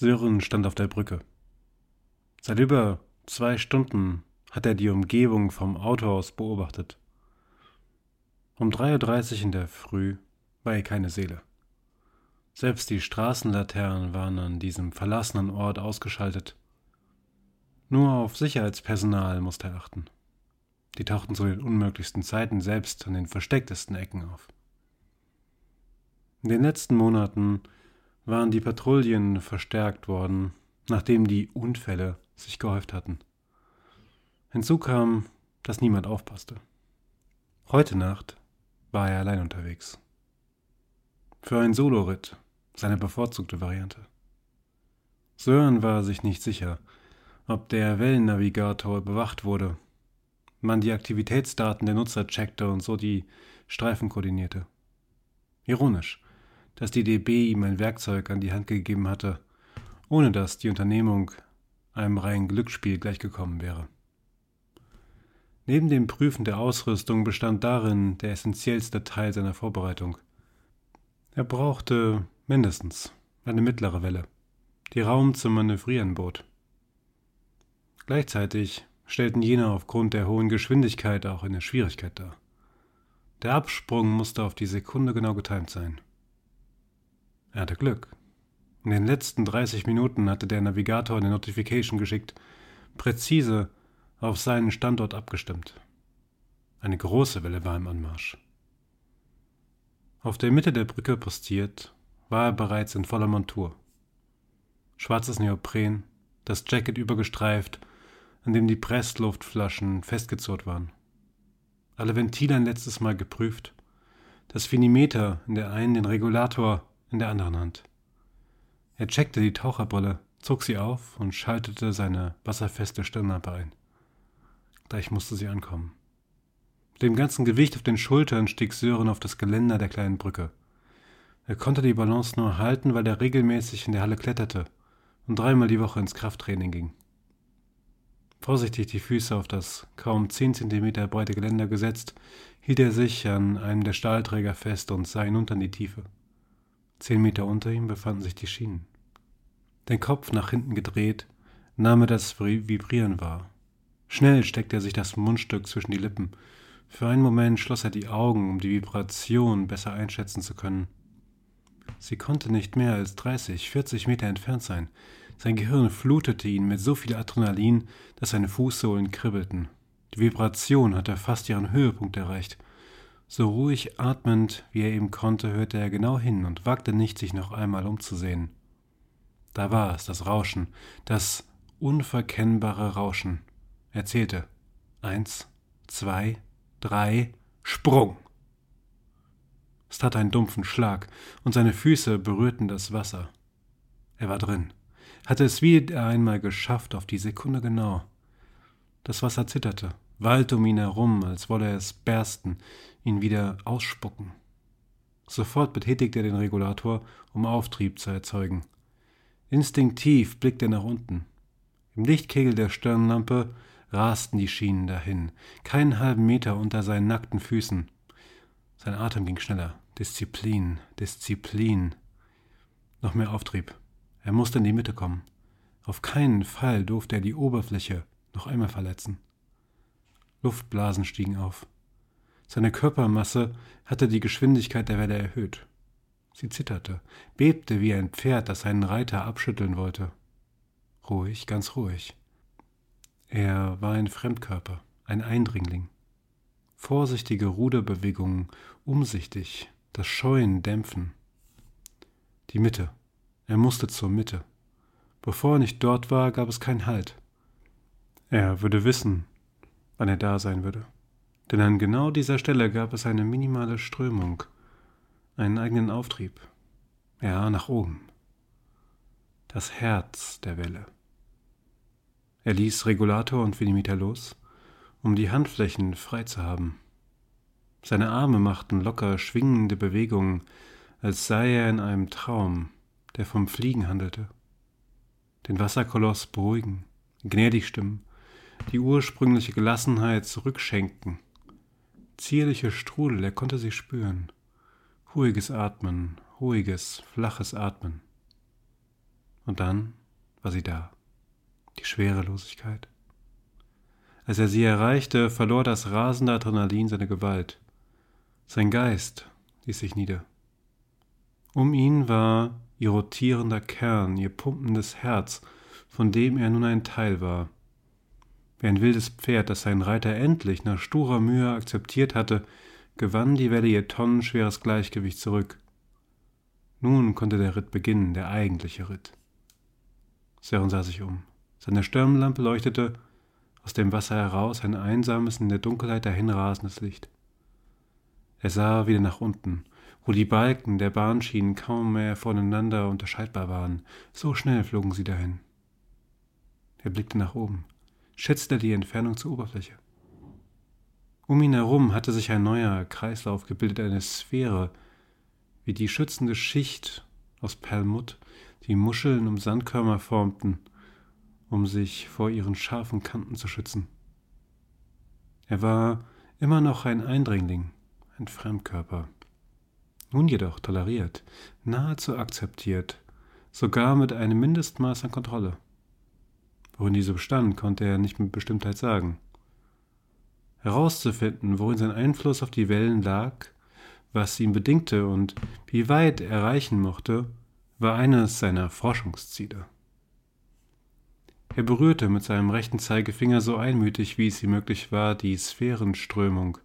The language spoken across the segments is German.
Sören stand auf der Brücke. Seit über zwei Stunden hat er die Umgebung vom Auto aus beobachtet. Um 3.30 Uhr in der Früh war hier keine Seele. Selbst die Straßenlaternen waren an diesem verlassenen Ort ausgeschaltet. Nur auf Sicherheitspersonal musste er achten. Die tauchten zu den unmöglichsten Zeiten selbst an den verstecktesten Ecken auf. In den letzten Monaten waren die Patrouillen verstärkt worden, nachdem die Unfälle sich gehäuft hatten. Hinzu kam, dass niemand aufpasste. Heute Nacht war er allein unterwegs. Für einen Soloritt, seine bevorzugte Variante. Sören war sich nicht sicher, ob der Wellennavigator bewacht wurde, man die Aktivitätsdaten der Nutzer checkte und so die Streifen koordinierte. Ironisch, dass die DB ihm ein Werkzeug an die Hand gegeben hatte, ohne dass die Unternehmung einem reinen Glücksspiel gleichgekommen wäre. Neben dem Prüfen der Ausrüstung bestand darin der essentiellste Teil seiner Vorbereitung. Er brauchte mindestens eine mittlere Welle, die Raum zum Manövrieren bot. Gleichzeitig stellten jene aufgrund der hohen Geschwindigkeit auch eine Schwierigkeit dar. Der Absprung musste auf die Sekunde genau getimt sein. Er hatte Glück. In den letzten 30 Minuten hatte der Navigator eine Notification geschickt, präzise auf seinen Standort abgestimmt. Eine große Welle war im Anmarsch. Auf der Mitte der Brücke postiert, war er bereits in voller Montur. Schwarzes Neopren, das Jacket übergestreift, an dem die Pressluftflaschen festgezurrt waren. Alle Ventile ein letztes Mal geprüft, das Finimeter in der einen, den Regulator in der anderen Hand. Er checkte die Taucherbrille, zog sie auf und schaltete seine wasserfeste Stirnlampe ein. Gleich musste sie ankommen. Mit dem ganzen Gewicht auf den Schultern stieg Sören auf das Geländer der kleinen Brücke. Er konnte die Balance nur halten, weil er regelmäßig in der Halle kletterte und dreimal die Woche ins Krafttraining ging. Vorsichtig die Füße auf das kaum zehn Zentimeter breite Geländer gesetzt, hielt er sich an einem der Stahlträger fest und sah hinunter in die Tiefe. Zehn Meter unter ihm befanden sich die Schienen. Den Kopf nach hinten gedreht, nahm er das Vibrieren wahr. Schnell steckte er sich das Mundstück zwischen die Lippen. Für einen Moment schloss er die Augen, um die Vibration besser einschätzen zu können. Sie konnte nicht mehr als 30, 40 Meter entfernt sein. Sein Gehirn flutete ihn mit so viel Adrenalin, dass seine Fußsohlen kribbelten. Die Vibration hatte fast ihren Höhepunkt erreicht. So ruhig atmend, wie er eben konnte, hörte er genau hin und wagte nicht, sich noch einmal umzusehen. Da war es, das Rauschen, das unverkennbare Rauschen. Er zählte. Eins, zwei, drei, Sprung! Es tat einen dumpfen Schlag, und seine Füße berührten das Wasser. Er war drin, hatte es wieder einmal geschafft, auf die Sekunde genau. Das Wasser zitterte, wallte um ihn herum, als wolle es bersten, ihn wieder ausspucken. Sofort betätigte er den Regulator, um Auftrieb zu erzeugen. Instinktiv blickte er nach unten. Im Lichtkegel der Stirnlampe rasten die Schienen dahin, keinen halben Meter unter seinen nackten Füßen. Sein Atem ging schneller. Disziplin, Disziplin. Noch mehr Auftrieb. Er musste in die Mitte kommen. Auf keinen Fall durfte er die Oberfläche noch einmal verletzen. Luftblasen stiegen auf. Seine Körpermasse hatte die Geschwindigkeit der Welle erhöht. Sie zitterte, bebte wie ein Pferd, das seinen Reiter abschütteln wollte. Ruhig, ganz ruhig. Er war ein Fremdkörper, ein Eindringling. Vorsichtige Ruderbewegungen, umsichtig, das Scheuen dämpfen. Die Mitte. Er musste zur Mitte. Bevor er nicht dort war, gab es keinen Halt. Er würde wissen, wann er da sein würde. Denn an genau dieser Stelle gab es eine minimale Strömung, einen eigenen Auftrieb. Ja, nach oben. Das Herz der Welle. Er ließ Regulator und Vinimeter los, um die Handflächen frei zu haben. Seine Arme machten locker schwingende Bewegungen, als sei er in einem Traum, der vom Fliegen handelte. Den Wasserkoloss beruhigen, gnädig stimmen, die ursprüngliche Gelassenheit zurückschenken. Zierliche Strudel, er konnte sie spüren. Ruhiges Atmen, ruhiges, flaches Atmen. Und dann war sie da, die Schwerelosigkeit. Als er sie erreichte, verlor das rasende Adrenalin seine Gewalt. Sein Geist ließ sich nieder. Um ihn war ihr rotierender Kern, ihr pumpendes Herz, von dem er nun ein Teil war. Wie ein wildes Pferd, das sein Reiter endlich nach sturer Mühe akzeptiert hatte, gewann die Welle ihr tonnenschweres Gleichgewicht zurück. Nun konnte der Ritt beginnen, der eigentliche Ritt. Sören sah sich um. Seine Stirnlampe leuchtete aus dem Wasser heraus ein einsames, in der Dunkelheit dahinrasendes Licht. Er sah wieder nach unten, wo die Balken der Bahnschienen kaum mehr voneinander unterscheidbar waren. So schnell flogen sie dahin. Er blickte nach oben, schätzte die Entfernung zur Oberfläche. Um ihn herum hatte sich ein neuer Kreislauf gebildet, eine Sphäre, wie die schützende Schicht aus Perlmutt, die Muscheln um Sandkörner formten, um sich vor ihren scharfen Kanten zu schützen. Er war immer noch ein Eindringling, ein Fremdkörper. Nun jedoch toleriert, nahezu akzeptiert, sogar mit einem Mindestmaß an Kontrolle. Worin diese bestand, konnte er nicht mit Bestimmtheit sagen. Herauszufinden, worin sein Einfluss auf die Wellen lag, was ihn bedingte und wie weit er reichen mochte, war eines seiner Forschungsziele. Er berührte mit seinem rechten Zeigefinger so einmütig, wie es ihm möglich war, die Sphärenströmung.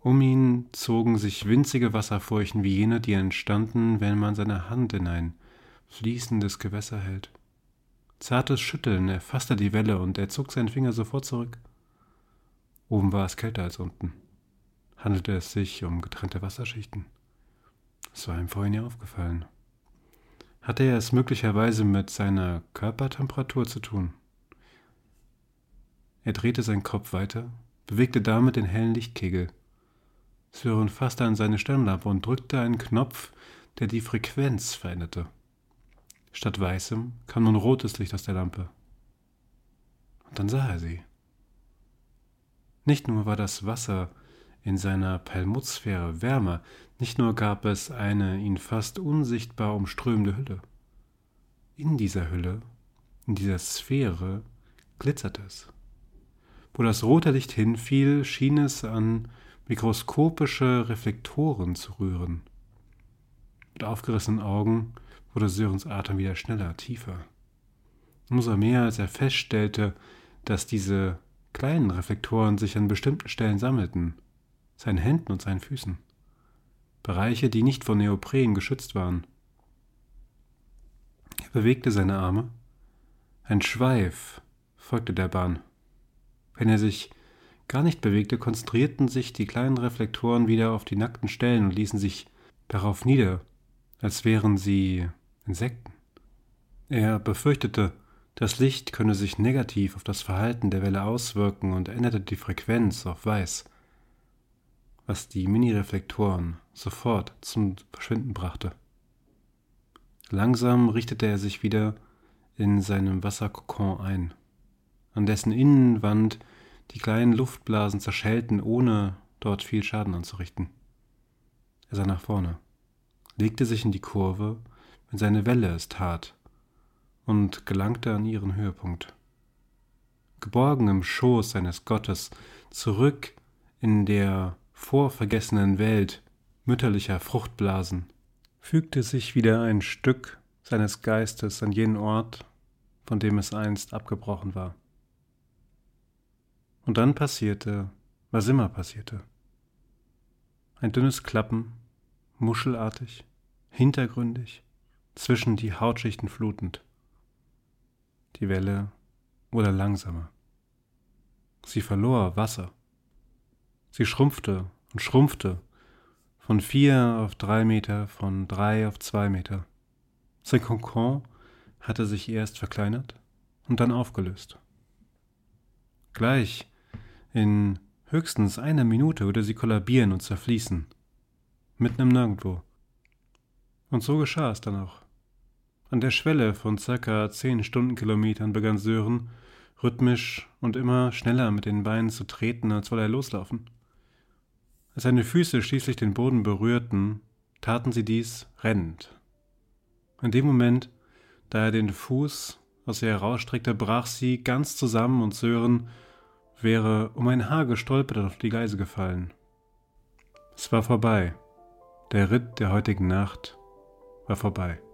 Um ihn zogen sich winzige Wasserfurchen wie jene, die entstanden, wenn man seine Hand in ein fließendes Gewässer hält. Zartes Schütteln erfasste die Welle und er zog seinen Finger sofort zurück. Oben war es kälter als unten. Handelte es sich um getrennte Wasserschichten? Das war ihm vorhin ja aufgefallen. Hatte er es möglicherweise mit seiner Körpertemperatur zu tun? Er drehte seinen Kopf weiter, bewegte damit den hellen Lichtkegel. Sören fasste an seine Stirnlampe und drückte einen Knopf, der die Frequenz veränderte. Statt weißem kam nun rotes Licht aus der Lampe. Und dann sah er sie. Nicht nur war das Wasser in seiner Perlmuttsphäre wärmer, nicht nur gab es eine ihn fast unsichtbar umströmende Hülle. In dieser Hülle, in dieser Sphäre, glitzerte es. Wo das rote Licht hinfiel, schien es an mikroskopische Reflektoren zu rühren. Mit aufgerissenen Augen wurde Sörens Atem wieder schneller, tiefer. Umso mehr, als er feststellte, dass diese kleinen Reflektoren sich an bestimmten Stellen sammelten, seinen Händen und seinen Füßen. Bereiche, die nicht von Neopren geschützt waren. Er bewegte seine Arme. Ein Schweif folgte der Bahn. Wenn er sich gar nicht bewegte, konzentrierten sich die kleinen Reflektoren wieder auf die nackten Stellen und ließen sich darauf nieder, als wären sie Insekten. Er befürchtete, das Licht könne sich negativ auf das Verhalten der Welle auswirken und änderte die Frequenz auf weiß was die Minireflektoren sofort zum Verschwinden brachte. Langsam richtete er sich wieder in seinem Wasserkokon ein, an dessen Innenwand die kleinen Luftblasen zerschellten, ohne dort viel Schaden anzurichten. Er sah nach vorne, legte sich in die Kurve, wenn seine Welle es tat, und gelangte an ihren Höhepunkt. Geborgen im Schoß seines Gottes, zurück in der vorvergessenen Welt mütterlicher Fruchtblasen fügte sich wieder ein Stück seines Geistes an jenen Ort, von dem es einst abgebrochen war. Und dann passierte, was immer passierte. Ein dünnes Klappen, muschelartig, hintergründig, zwischen die Hautschichten flutend. Die Welle wurde langsamer. Sie verlor Wasser. Sie schrumpfte und schrumpfte von vier auf drei Meter, von drei auf zwei Meter. Sein Kokon hatte sich erst verkleinert und dann aufgelöst. Gleich in höchstens einer Minute würde sie kollabieren und zerfließen. mitten im Nirgendwo. Und so geschah es dann auch. An der Schwelle von circa zehn Stundenkilometern begann Sören, rhythmisch und immer schneller mit den Beinen zu treten, als wolle er loslaufen. Als seine Füße schließlich den Boden berührten, taten sie dies rennend. In dem Moment, da er den Fuß aus ihr herausstreckte, brach sie ganz zusammen und Sören wäre um ein Haar gestolpert und auf die Geise gefallen. Es war vorbei. Der Ritt der heutigen Nacht war vorbei.